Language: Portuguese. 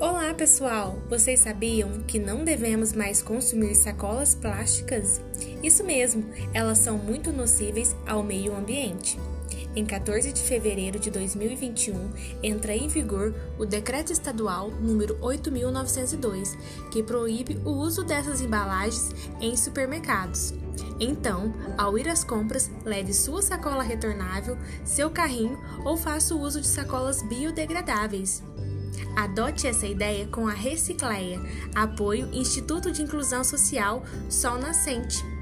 Olá, pessoal! Vocês sabiam que não devemos mais consumir sacolas plásticas? Isso mesmo, elas são muito nocíveis ao meio ambiente. Em 14 de fevereiro de 2021, entra em vigor o Decreto Estadual número 8902, que proíbe o uso dessas embalagens em supermercados. Então, ao ir às compras, leve sua sacola retornável, seu carrinho ou faça o uso de sacolas biodegradáveis. Adote essa ideia com a Recicleia, apoio Instituto de Inclusão Social Sol Nascente.